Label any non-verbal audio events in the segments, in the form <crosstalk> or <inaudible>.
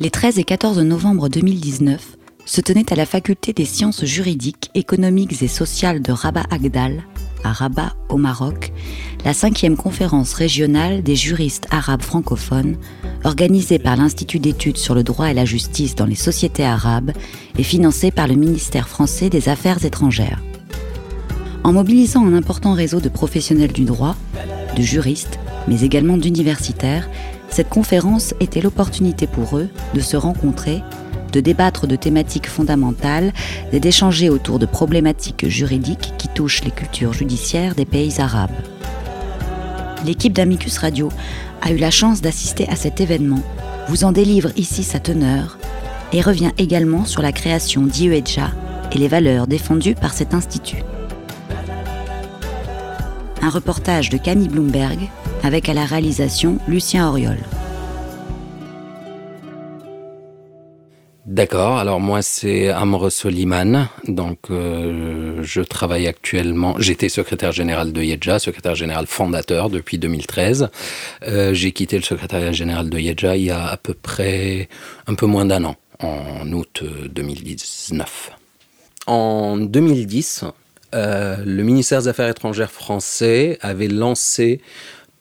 Les 13 et 14 novembre 2019 se tenait à la faculté des sciences juridiques, économiques et sociales de Rabat Agdal, à Rabat au Maroc, la cinquième conférence régionale des juristes arabes francophones, organisée par l'Institut d'études sur le droit et la justice dans les sociétés arabes et financée par le ministère français des Affaires étrangères. En mobilisant un important réseau de professionnels du droit, de juristes, mais également d'universitaires, cette conférence était l'opportunité pour eux de se rencontrer, de débattre de thématiques fondamentales et d'échanger autour de problématiques juridiques qui touchent les cultures judiciaires des pays arabes. L'équipe d'Amicus Radio a eu la chance d'assister à cet événement, vous en délivre ici sa teneur et revient également sur la création d'IEJA et les valeurs défendues par cet institut. Un reportage de Camille Bloomberg avec à la réalisation Lucien Auriol. D'accord, alors moi c'est Amr Soliman, donc euh, je travaille actuellement, j'étais secrétaire général de Yedja, secrétaire général fondateur depuis 2013. Euh, j'ai quitté le secrétariat général de Yedja il y a à peu près un peu moins d'un an, en août 2019. En 2010, euh, le ministère des Affaires étrangères français avait lancé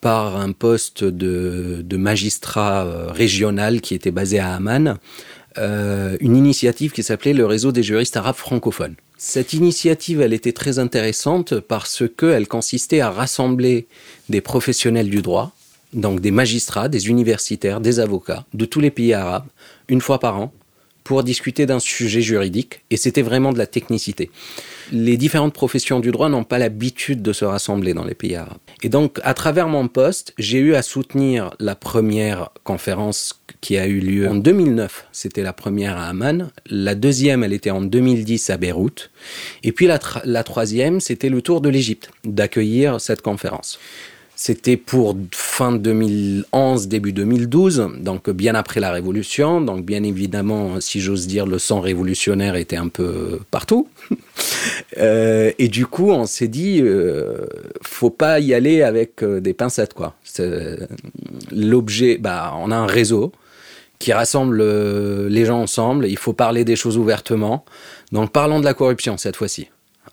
par un poste de, magistrat régional qui était basé à Amman, euh, une initiative qui s'appelait le réseau des juristes arabes francophones. Cette initiative, elle était très intéressante parce qu'elle consistait à rassembler des professionnels du droit, donc des magistrats, des universitaires, des avocats de tous les pays arabes, une fois par an, pour discuter d'un sujet juridique, et c'était vraiment de la technicité. Les différentes professions du droit n'ont pas l'habitude de se rassembler dans les pays arabes. Et donc, à travers mon poste, j'ai eu à soutenir la première conférence qui a eu lieu en 2009. C'était la première à Amman. La deuxième, elle était en 2010 à Beyrouth. Et puis la, la troisième, c'était le tour de l'Égypte, d'accueillir cette conférence. C'était pour fin 2011, début 2012, donc bien après la Révolution. Donc bien évidemment, si j'ose dire, le sang révolutionnaire était un peu partout. <laughs> euh, et du coup, on s'est dit, euh, faut pas y aller avec euh, des pincettes, quoi. L'objet, bah, on a un réseau qui rassemble les gens ensemble. Il faut parler des choses ouvertement. Donc parlons de la corruption cette fois-ci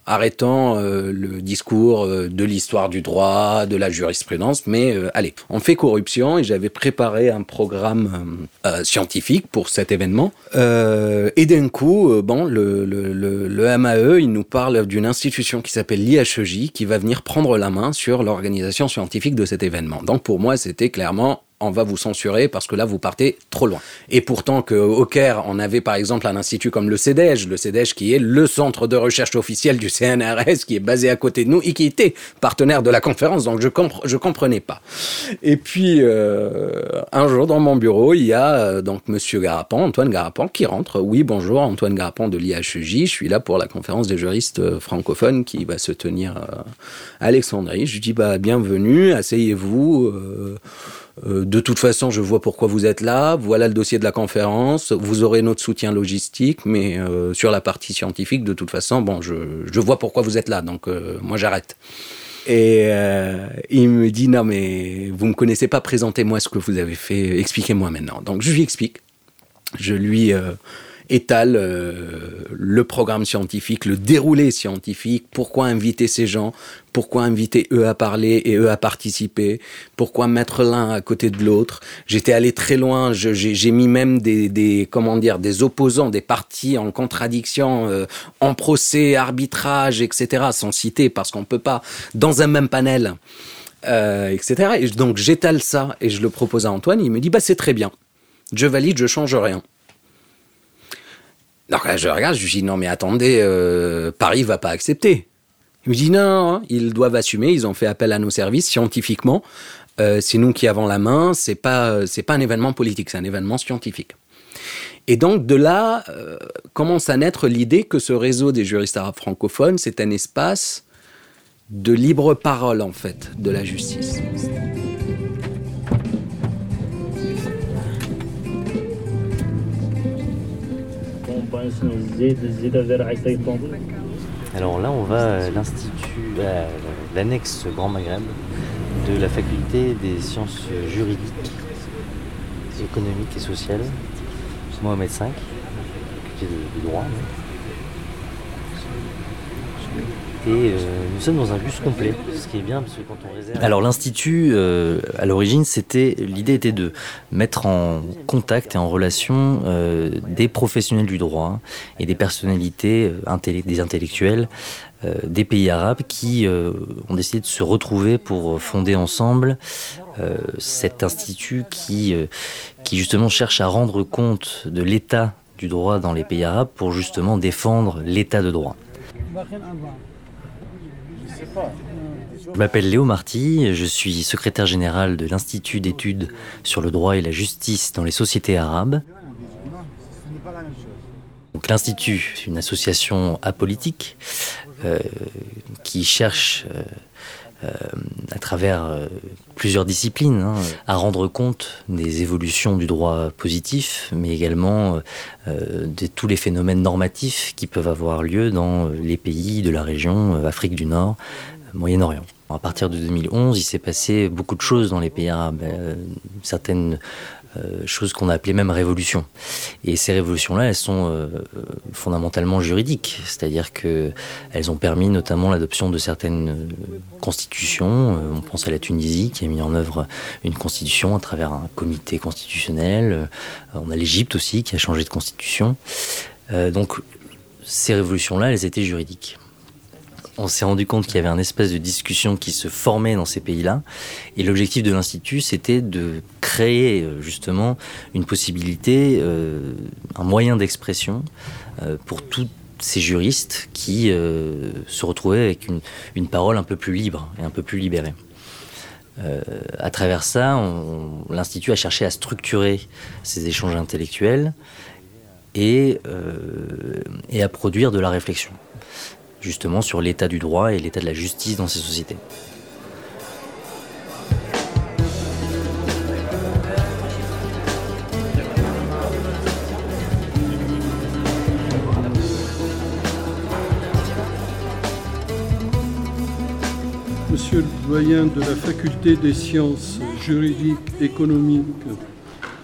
arrêtant euh, le discours euh, de l'histoire du droit, de la jurisprudence, mais euh, allez, on fait corruption et j'avais préparé un programme euh, scientifique pour cet événement. Euh, et d'un coup, bon, le, le, le, le, MAE, il nous parle d'une institution qui s'appelle l'IHEJ qui va venir prendre la main sur l'organisation scientifique de cet événement. Donc pour moi, c'était clairement on va vous censurer parce que là, vous partez trop loin. Et pourtant qu'au Caire, on avait par exemple un institut comme le CEDEJ, le CEDEJ qui est le centre de recherche officiel du CNRS, qui est basé à côté de nous et qui était partenaire de la conférence, donc je, compre je comprenais pas. Et puis, euh, un jour, dans mon bureau, il y a euh, donc Monsieur Garapan, Antoine Garapan, qui rentre. Oui, bonjour, Antoine Garapan de l'IHJ, je suis là pour la conférence des juristes euh, francophones qui va se tenir euh, à Alexandrie. Je lui dis, bah, bienvenue, asseyez-vous. Euh, de toute façon, je vois pourquoi vous êtes là. Voilà le dossier de la conférence. Vous aurez notre soutien logistique, mais euh, sur la partie scientifique, de toute façon, bon, je, je vois pourquoi vous êtes là. Donc, euh, moi, j'arrête. Et euh, il me dit non, mais vous me connaissez pas. Présentez-moi ce que vous avez fait. Expliquez-moi maintenant. Donc, je lui explique. Je lui euh, étale euh, le programme scientifique, le déroulé scientifique, pourquoi inviter ces gens, pourquoi inviter eux à parler et eux à participer, pourquoi mettre l'un à côté de l'autre? J'étais allé très loin, j'ai mis même des, des, comment dire, des opposants, des partis en contradiction, euh, en procès, arbitrage, etc., sans citer, parce qu'on peut pas, dans un même panel, euh, etc. Et donc j'étale ça et je le propose à Antoine, il me dit, bah c'est très bien, je valide, je change rien. Donc là, je regarde, je dis non mais attendez, euh, Paris va pas accepter. Il me dit non, ils doivent assumer, ils ont fait appel à nos services scientifiquement. Euh, c'est nous qui avons la main, c'est pas c'est pas un événement politique, c'est un événement scientifique. Et donc de là euh, commence à naître l'idée que ce réseau des juristes arabes francophones, c'est un espace de libre parole en fait de la justice. Alors là, on va à l'institut, à l'annexe Grand Maghreb de la faculté des sciences juridiques, économiques et sociales Mohamed V, qui est de, droit. Et euh, nous sommes dans un bus complet, ce qui est bien parce que quand on réserve. Alors l'institut, euh, à l'origine, c'était l'idée était de mettre en contact et en relation euh, des professionnels du droit et des personnalités, des intellectuels des pays arabes qui ont décidé de se retrouver pour fonder ensemble cet institut qui, qui justement cherche à rendre compte de l'état du droit dans les pays arabes pour justement défendre l'état de droit. Je m'appelle Léo Marty, je suis secrétaire général de l'Institut d'études sur le droit et la justice dans les sociétés arabes. L'Institut, c'est une association apolitique euh, qui cherche euh, à travers plusieurs disciplines hein, à rendre compte des évolutions du droit positif, mais également de tous les phénomènes normatifs qui peuvent avoir lieu dans les pays de la région Afrique du Nord, Moyen-Orient. À partir de 2011, il s'est passé beaucoup de choses dans les pays arabes, euh, certaines euh, choses qu'on a appelées même révolutions. Et ces révolutions-là, elles sont euh, fondamentalement juridiques, c'est-à-dire qu'elles ont permis notamment l'adoption de certaines constitutions. on pense à la Tunisie qui a mis en œuvre une constitution à travers un comité constitutionnel. on a l'Égypte aussi qui a changé de constitution. donc ces révolutions-là, elles étaient juridiques on s'est rendu compte qu'il y avait un espèce de discussion qui se formait dans ces pays-là. Et l'objectif de l'Institut, c'était de créer euh, justement une possibilité, euh, un moyen d'expression euh, pour tous ces juristes qui se retrouvaient avec une, parole un peu plus libre et un peu plus libérée. à travers ça, l'Institut a cherché à structurer ces échanges intellectuels et, et à produire de la réflexion justement sur l'état du droit et l'état de la justice dans ces sociétés. Monsieur le doyen de la faculté des sciences juridiques, économiques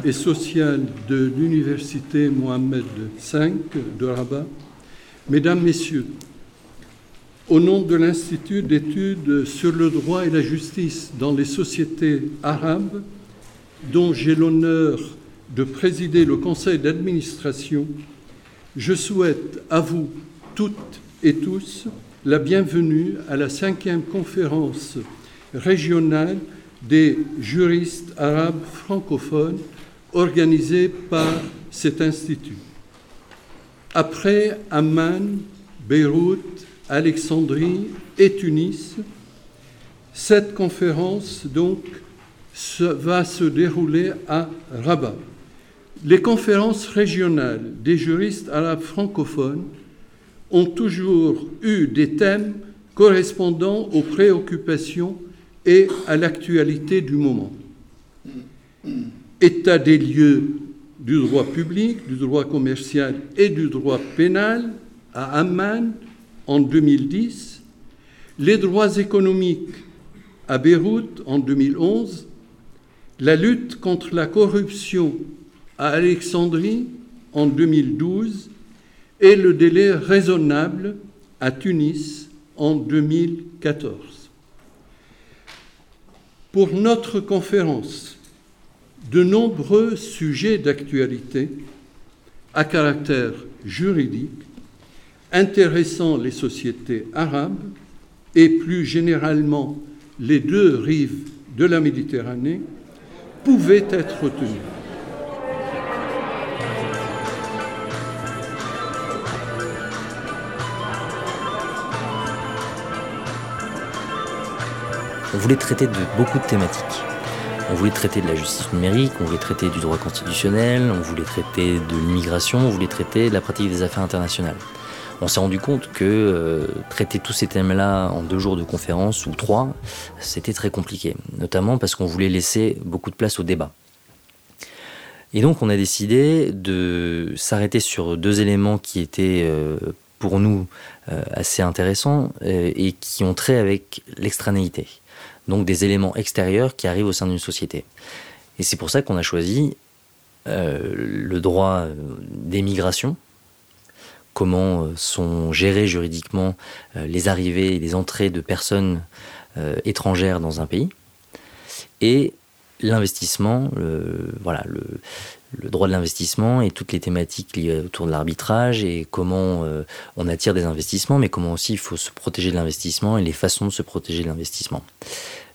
et sociales de l'université Mohamed V de Rabat, Mesdames, Messieurs, au nom de l'Institut d'études sur le droit et la justice dans les sociétés arabes, dont j'ai l'honneur de présider le conseil d'administration, je souhaite à vous toutes et tous la bienvenue à la cinquième conférence régionale des juristes arabes francophones organisée par cet institut. Après Amman, Beyrouth, Alexandrie et Tunis. Cette conférence, donc, va se dérouler à Rabat. Les conférences régionales des juristes arabes francophones ont toujours eu des thèmes correspondant aux préoccupations et à l'actualité du moment. État des lieux du droit public, du droit commercial et du droit pénal à Amman, en 2010, les droits économiques à Beyrouth en 2011, la lutte contre la corruption à Alexandrie en 2012 et le délai raisonnable à Tunis en 2014. Pour notre conférence, de nombreux sujets d'actualité à caractère juridique intéressant les sociétés arabes et plus généralement les deux rives de la Méditerranée pouvaient être retenus. On voulait traiter de beaucoup de thématiques. On voulait traiter de la justice numérique, on voulait traiter du droit constitutionnel, on voulait traiter de l'immigration, on voulait traiter de la pratique des affaires internationales on s'est rendu compte que euh, traiter tous ces thèmes-là en deux jours de conférence ou trois, c'était très compliqué, notamment parce qu'on voulait laisser beaucoup de place au débat. Et donc on a décidé de s'arrêter sur deux éléments qui étaient euh, pour nous euh, assez intéressants et qui ont trait avec l'extranéité. Donc des éléments extérieurs qui arrivent au sein d'une société. Et c'est pour ça qu'on a choisi le droit des migrations, comment sont gérées juridiquement les arrivées et les entrées de personnes étrangères dans un pays, et l'investissement, le droit de l'investissement et toutes les thématiques liées autour de l'arbitrage et comment euh, on attire des investissements, mais comment aussi il faut se protéger de l'investissement et les façons de se protéger de l'investissement.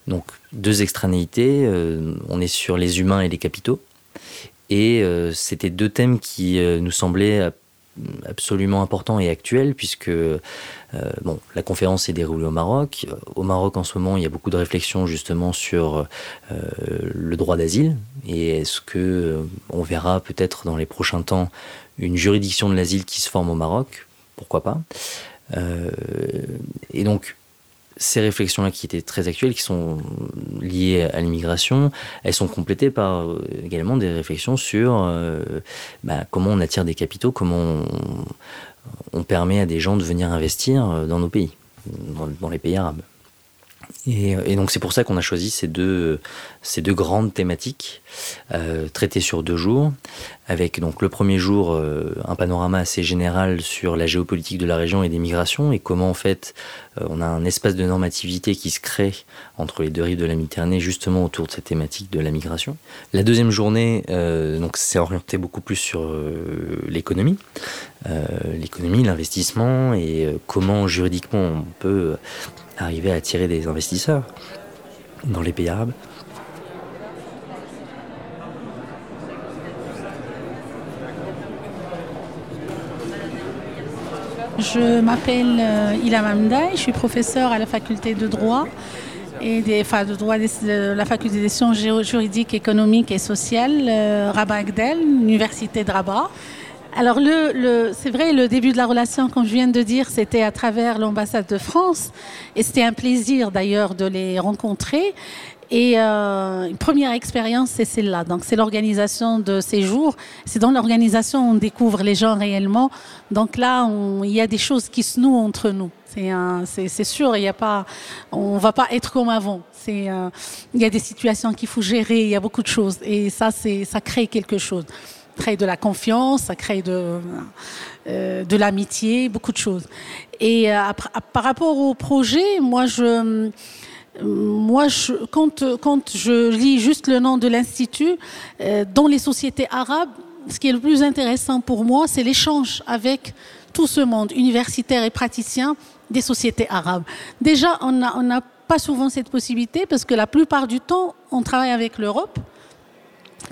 Donc deux extranéités, euh, on est sur les humains et les capitaux, et euh, c'était deux thèmes qui nous semblaient absolument importants et actuels puisque euh, bon, la conférence s'est déroulée au Maroc. Au Maroc, en ce moment, il y a beaucoup de réflexions justement sur euh, le droit d'asile. Et est-ce que euh, on verra peut-être dans les prochains temps une juridiction de l'asile qui se forme au Maroc? Pourquoi pas? Et donc, ces réflexions-là qui étaient très actuelles, qui sont liées à l'immigration, elles sont complétées par également des réflexions sur bah, comment on attire des capitaux, comment on, on permet à des gens de venir investir euh, dans nos pays, dans, les pays arabes. Et, donc c'est pour ça qu'on a choisi ces deux, ces deux grandes thématiques euh, traitées sur deux jours, avec donc le premier jour euh, un panorama assez général sur la géopolitique de la région et des migrations et comment en fait euh, on a un espace de normativité qui se crée entre les deux rives de la Méditerranée justement autour de cette thématique de la migration. La deuxième journée donc c'est orienté beaucoup plus sur l'économie, l'économie, l'investissement et comment juridiquement on peut arriver à attirer des investisseurs dans les pays arabes. Je m'appelle euh, Ilham Amdaï, je suis professeur à la faculté de droit et des, enfin, de droit de la faculté des sciences juridiques, économiques et sociales, euh, Rabat Agdel, Université de Rabat. Alors, le, c'est vrai, le début de la relation, comme je viens de dire, c'était à travers l'ambassade de France. Et c'était un plaisir d'ailleurs de les rencontrer. Et euh, une première expérience, c'est celle-là. Donc, c'est l'organisation de ces jours. C'est dans l'organisation on découvre les gens réellement. Donc là, il y a des choses qui se nouent entre nous. C'est sûr, il y a pas, on va pas être comme avant. C'est, euh, il y a des situations qu'il faut gérer, il y a beaucoup de choses. Et ça, c'est, ça crée quelque chose crée de la confiance, ça crée de, euh, de l'amitié, beaucoup de choses. Et euh, par rapport au projet, moi, je, moi, je, quand, quand je lis juste le nom de l'Institut, euh, dans les sociétés arabes, ce qui est le plus intéressant pour moi, c'est l'échange avec tout ce monde, universitaire et praticien, des sociétés arabes. Déjà, on n'a pas souvent cette possibilité parce que la plupart du temps, on travaille avec l'Europe.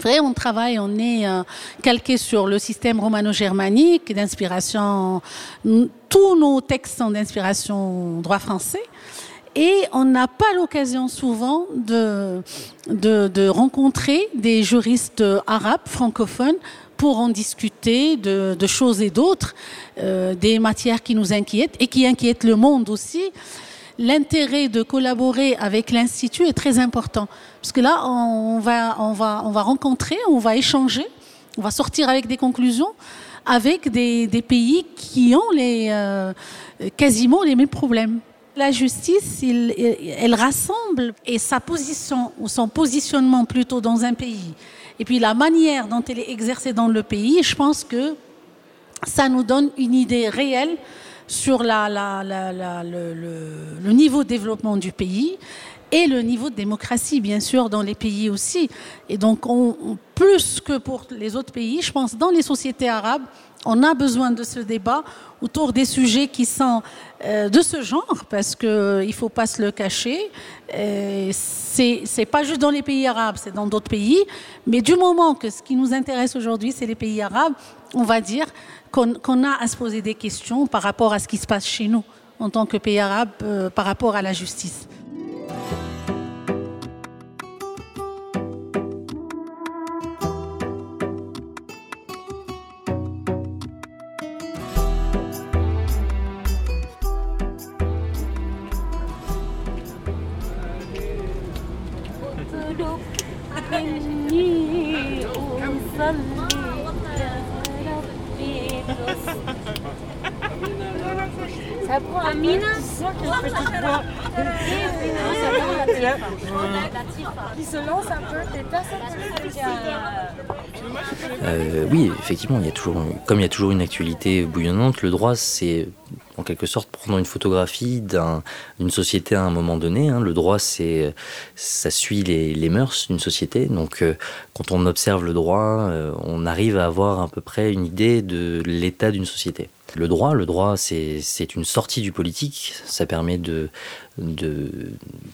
On travaille, on est euh, calqué sur le système romano-germanique d'inspiration. Tous nos textes sont d'inspiration droit français. Et on n'a pas l'occasion souvent de, de, rencontrer des juristes arabes, francophones, pour en discuter de, choses et d'autres, euh, des matières qui nous inquiètent et qui inquiètent le monde aussi l'intérêt de collaborer avec l'Institut est très important. Parce que là, on va, on va, on va rencontrer, on va échanger, on va sortir avec des conclusions avec des, pays qui ont les, euh, quasiment les mêmes problèmes. La justice, elle rassemble et sa position ou son positionnement plutôt dans un pays, et puis la manière dont elle est exercée dans le pays, je pense que ça nous donne une idée réelle sur le, niveau de développement du pays et le niveau de démocratie, bien sûr, dans les pays aussi. Et donc, on, plus que pour les autres pays, je pense, dans les sociétés arabes, on a besoin de ce débat autour des sujets qui sont euh, de ce genre, parce qu'il ne faut pas se le cacher. Ce n'est pas juste dans les pays arabes, c'est dans d'autres pays. Mais du moment que ce qui nous intéresse aujourd'hui, c'est les pays arabes, on va dire qu'on a à se poser des questions par rapport à ce qui se passe chez nous en tant que pays arabe, euh, par rapport à la justice. Ça prend Amina. Qui se lance un peu. T'es personne qui Euh, oui, effectivement, il y a toujours, comme il y a toujours une actualité bouillonnante, le droit, c'est en quelque sorte prendre une photographie d'une société à un moment donné. Hein. Le droit, c'est ça suit les, les mœurs d'une société. Donc, euh, quand on observe le droit, euh, on arrive à avoir à peu près une idée de l'état d'une société. Le droit, le droit, c'est une sortie du politique. Ça permet de, de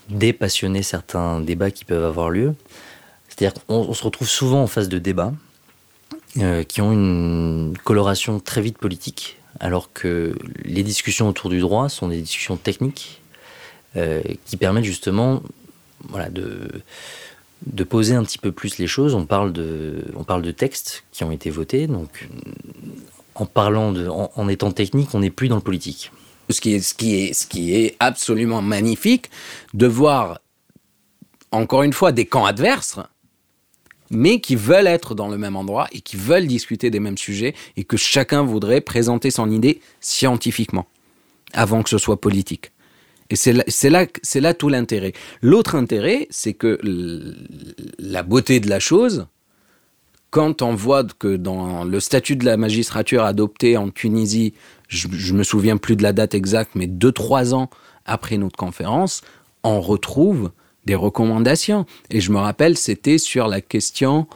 dépassionner certains débats qui peuvent avoir lieu. C'est-à-dire qu'on se retrouve souvent en face de débats euh, qui ont une coloration très vite politique, alors que les discussions autour du droit sont des discussions techniques euh, qui permettent justement voilà, de, de poser un petit peu plus les choses. On parle de, on parle de textes qui ont été votés, donc en parlant en, étant technique, on n'est plus dans le politique. Ce qui, est, ce, qui est, ce qui est absolument magnifique de voir, encore une fois, des camps adverses mais qui veulent être dans le même endroit et qui veulent discuter des mêmes sujets et que chacun voudrait présenter son idée scientifiquement avant que ce soit politique. Et c'est là tout l'intérêt. L'autre intérêt, c'est que la beauté de la chose, quand on voit que dans le statut de la magistrature adopté en Tunisie, je, me souviens plus de la date exacte, mais deux trois ans après notre conférence, on retrouve des recommandations. Et je me rappelle, c'était sur la question,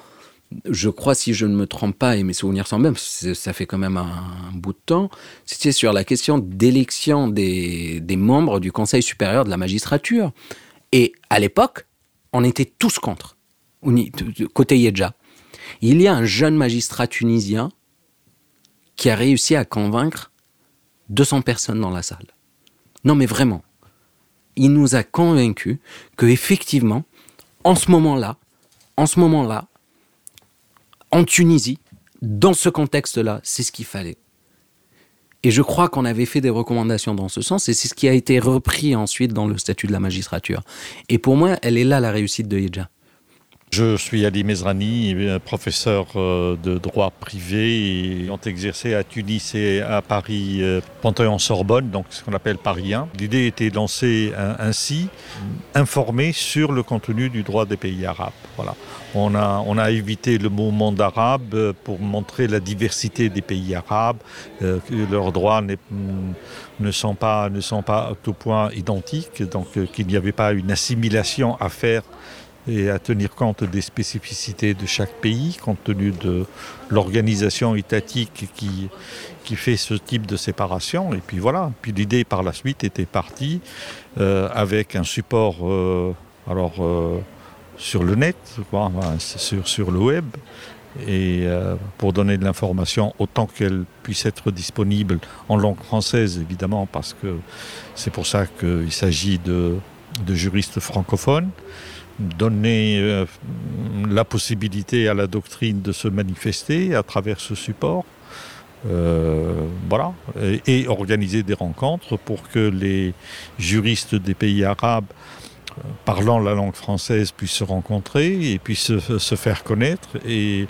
je crois si je ne me trompe pas, et mes souvenirs sont même, ça fait quand même un, bout de temps, c'était sur la question d'élection des, des membres du Conseil supérieur de la magistrature. Et à l'époque, on était tous contre, côté Yedja. Il y a un jeune magistrat tunisien qui a réussi à convaincre 200 personnes dans la salle. Non mais vraiment, il nous a convaincus que effectivement, en ce moment-là, en ce moment-là, en Tunisie, dans ce contexte-là, c'est ce qu'il fallait. Et je crois qu'on avait fait des recommandations dans ce sens, et c'est ce qui a été repris ensuite dans le statut de la magistrature. Et pour moi, elle est là la réussite de Yedja. Je suis Ali Mezrani, professeur euh, de droit privé ont exercé à Tunis et à Paris euh, Panthéon-Sorbonne, donc ce qu'on appelle Paris 1. L'idée était de lancer ainsi, informer sur le contenu du droit des pays arabes. Voilà. On a, on a évité le mot monde arabe euh, pour montrer la diversité des pays arabes, que leurs droits ne sont pas, ne sont pas à tout point identiques, donc qu'il n'y avait pas une assimilation à faire et à tenir compte des spécificités de chaque pays, compte tenu de l'organisation étatique qui, qui fait ce type de séparation. Et puis voilà, puis l'idée par la suite était partie euh, avec un support euh, alors, euh, sur le net, sur, sur le web, et euh, pour donner de l'information autant qu'elle puisse être disponible en langue française, évidemment, parce que c'est pour ça qu'il s'agit de, de juristes francophones donner euh, la possibilité à la doctrine de se manifester à travers ce support. Euh, voilà, et, et organiser des rencontres pour que les juristes des pays arabes parlant la langue française puissent se rencontrer et puissent se, faire connaître et,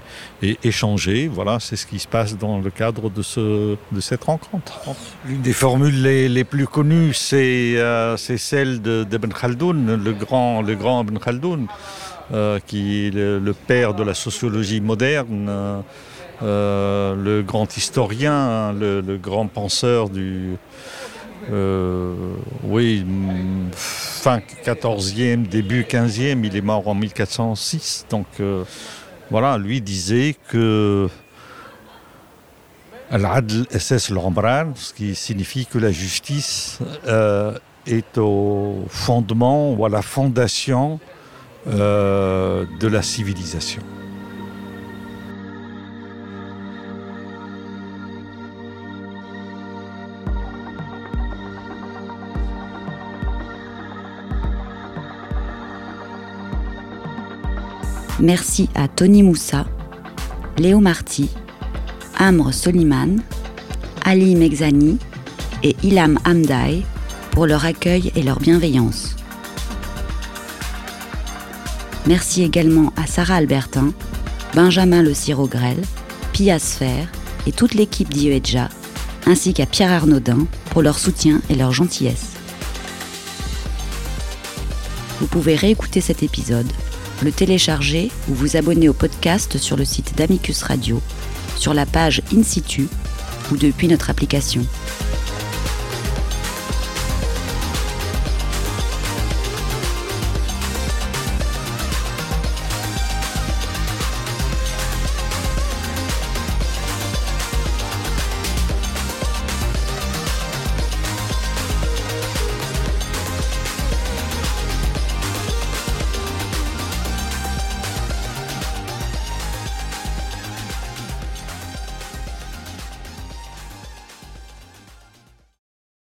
échanger. Voilà, c'est ce qui se passe dans le cadre de, ce, de cette rencontre. L'une des formules les, plus connues, c'est euh, celle d'Ibn de, Khaldoun, le grand, le grand Ibn Khaldoun, euh, qui est le, père de la sociologie moderne, euh, le grand historien, le, grand penseur du, oui, fin 14e, début 15e, il est mort en 1406. Donc euh, voilà, lui disait que l'adl SS l'embran, ce qui signifie que la justice euh, est au fondement ou à la fondation euh, de la civilisation. Merci à Tony Moussa, Léo Marty, Amr Soliman, Ali Megzani et Ilham Hamdaï pour leur accueil et leur bienveillance. Merci également à Sarah Albertin, Benjamin Le Cirogrel, Pia Sfer et toute l'équipe d'IEJA, ainsi qu'à Pierre Arnaudin pour leur soutien et leur gentillesse. Vous pouvez réécouter cet épisode le télécharger ou vous abonner au podcast sur le site d'Amicus Radio, sur la page In situ ou depuis notre application.